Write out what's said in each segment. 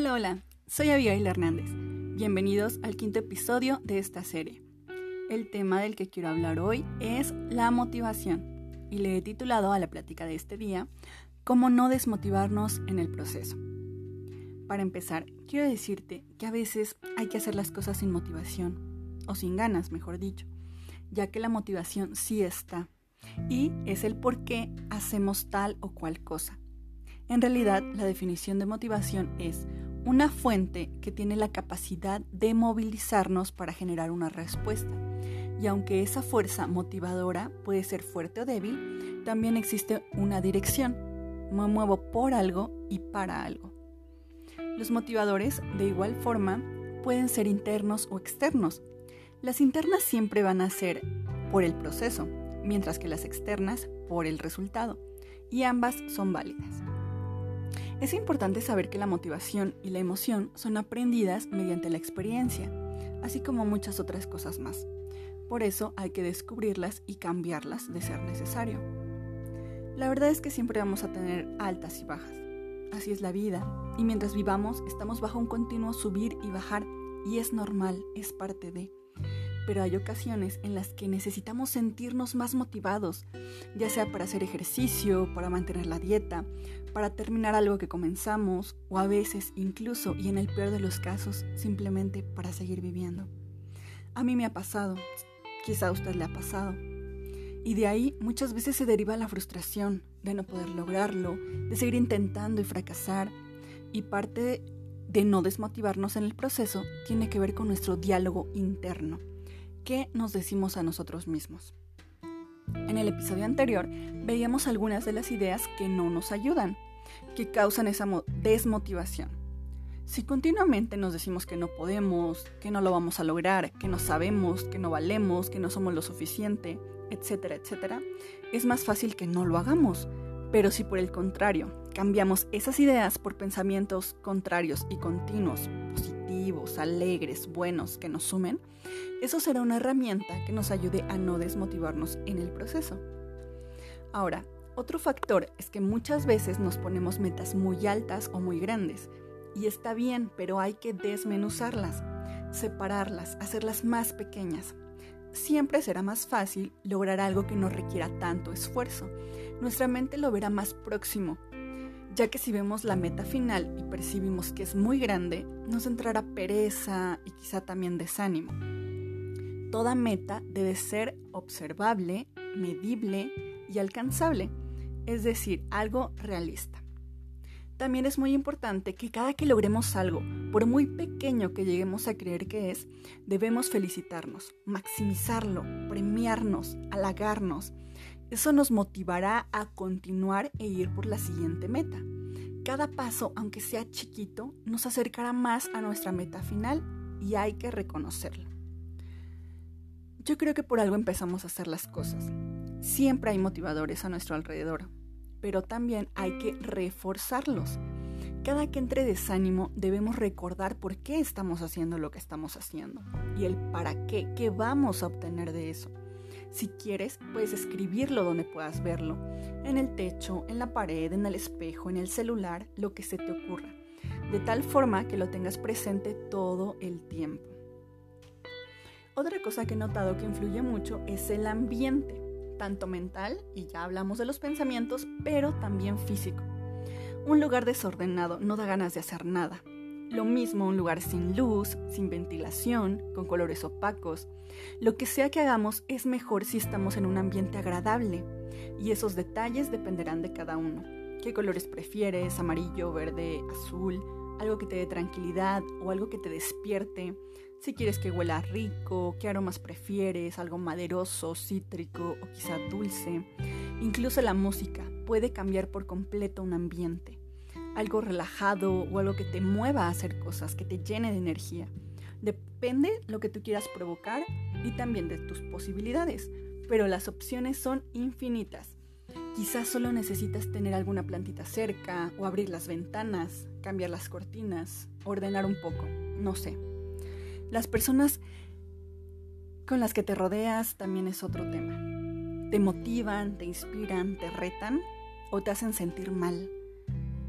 Hola, hola, soy Abigail Hernández. Bienvenidos al quinto episodio de esta serie. El tema del que quiero hablar hoy es la motivación y le he titulado a la plática de este día Cómo no desmotivarnos en el proceso. Para empezar, quiero decirte que a veces hay que hacer las cosas sin motivación, o sin ganas, mejor dicho, ya que la motivación sí está, y es el por qué hacemos tal o cual cosa. En realidad, la definición de motivación es una fuente que tiene la capacidad de movilizarnos para generar una respuesta. Y aunque esa fuerza motivadora puede ser fuerte o débil, también existe una dirección. Me muevo por algo y para algo. Los motivadores, de igual forma, pueden ser internos o externos. Las internas siempre van a ser por el proceso, mientras que las externas por el resultado, y ambas son válidas. Es importante saber que la motivación y la emoción son aprendidas mediante la experiencia, así como muchas otras cosas más. Por eso hay que descubrirlas y cambiarlas de ser necesario. La verdad es que siempre vamos a tener altas y bajas. Así es la vida, y mientras vivamos estamos bajo un continuo subir y bajar, y es normal, es parte de pero hay ocasiones en las que necesitamos sentirnos más motivados, ya sea para hacer ejercicio, para mantener la dieta, para terminar algo que comenzamos o a veces incluso, y en el peor de los casos, simplemente para seguir viviendo. A mí me ha pasado, quizá a usted le ha pasado. Y de ahí muchas veces se deriva la frustración de no poder lograrlo, de seguir intentando y fracasar. Y parte de no desmotivarnos en el proceso tiene que ver con nuestro diálogo interno qué nos decimos a nosotros mismos. En el episodio anterior veíamos algunas de las ideas que no nos ayudan, que causan esa desmotivación. Si continuamente nos decimos que no podemos, que no lo vamos a lograr, que no sabemos, que no valemos, que no somos lo suficiente, etcétera, etcétera, es más fácil que no lo hagamos. Pero si por el contrario cambiamos esas ideas por pensamientos contrarios y continuos, positivos, alegres, buenos, que nos sumen, eso será una herramienta que nos ayude a no desmotivarnos en el proceso. Ahora, otro factor es que muchas veces nos ponemos metas muy altas o muy grandes. Y está bien, pero hay que desmenuzarlas, separarlas, hacerlas más pequeñas. Siempre será más fácil lograr algo que no requiera tanto esfuerzo. Nuestra mente lo verá más próximo, ya que si vemos la meta final y percibimos que es muy grande, nos entrará pereza y quizá también desánimo. Toda meta debe ser observable, medible y alcanzable, es decir, algo realista. También es muy importante que cada que logremos algo, por muy pequeño que lleguemos a creer que es, debemos felicitarnos, maximizarlo, premiarnos, halagarnos. Eso nos motivará a continuar e ir por la siguiente meta. Cada paso, aunque sea chiquito, nos acercará más a nuestra meta final y hay que reconocerlo. Yo creo que por algo empezamos a hacer las cosas. Siempre hay motivadores a nuestro alrededor, pero también hay que reforzarlos. Cada que entre desánimo debemos recordar por qué estamos haciendo lo que estamos haciendo y el para qué, qué vamos a obtener de eso. Si quieres, puedes escribirlo donde puedas verlo, en el techo, en la pared, en el espejo, en el celular, lo que se te ocurra, de tal forma que lo tengas presente todo el tiempo. Otra cosa que he notado que influye mucho es el ambiente, tanto mental, y ya hablamos de los pensamientos, pero también físico. Un lugar desordenado no da ganas de hacer nada. Lo mismo un lugar sin luz, sin ventilación, con colores opacos. Lo que sea que hagamos es mejor si estamos en un ambiente agradable, y esos detalles dependerán de cada uno. ¿Qué colores prefieres? ¿Amarillo, verde, azul? ¿Algo que te dé tranquilidad o algo que te despierte? si quieres que huela rico, qué aromas prefieres, algo maderoso, cítrico o quizá dulce. Incluso la música puede cambiar por completo un ambiente. Algo relajado o algo que te mueva a hacer cosas, que te llene de energía. Depende lo que tú quieras provocar y también de tus posibilidades, pero las opciones son infinitas. Quizás solo necesitas tener alguna plantita cerca o abrir las ventanas, cambiar las cortinas, ordenar un poco, no sé. Las personas con las que te rodeas también es otro tema. Te motivan, te inspiran, te retan o te hacen sentir mal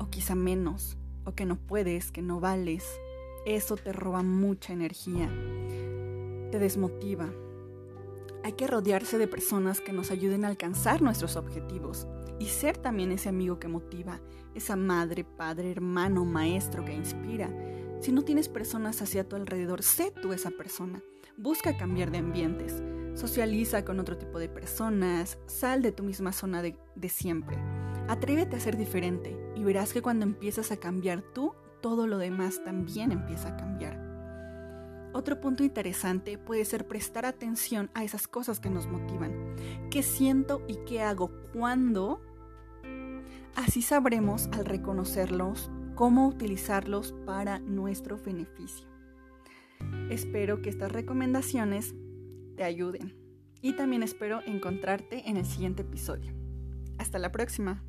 o quizá menos. o que no puedes, que no vales, eso te roba mucha energía, te desmotiva. Hay que rodearse de personas que nos ayuden a alcanzar nuestros objetivos y ser también ese amigo que motiva, esa madre, padre, hermano, maestro que inspira. Si no tienes personas hacia tu alrededor, sé tú esa persona. Busca cambiar de ambientes, socializa con otro tipo de personas, sal de tu misma zona de, de siempre. Atrévete a ser diferente y verás que cuando empiezas a cambiar tú, todo lo demás también empieza a cambiar. Otro punto interesante puede ser prestar atención a esas cosas que nos motivan. ¿Qué siento y qué hago cuando Así sabremos al reconocerlos cómo utilizarlos para nuestro beneficio. Espero que estas recomendaciones te ayuden y también espero encontrarte en el siguiente episodio. Hasta la próxima.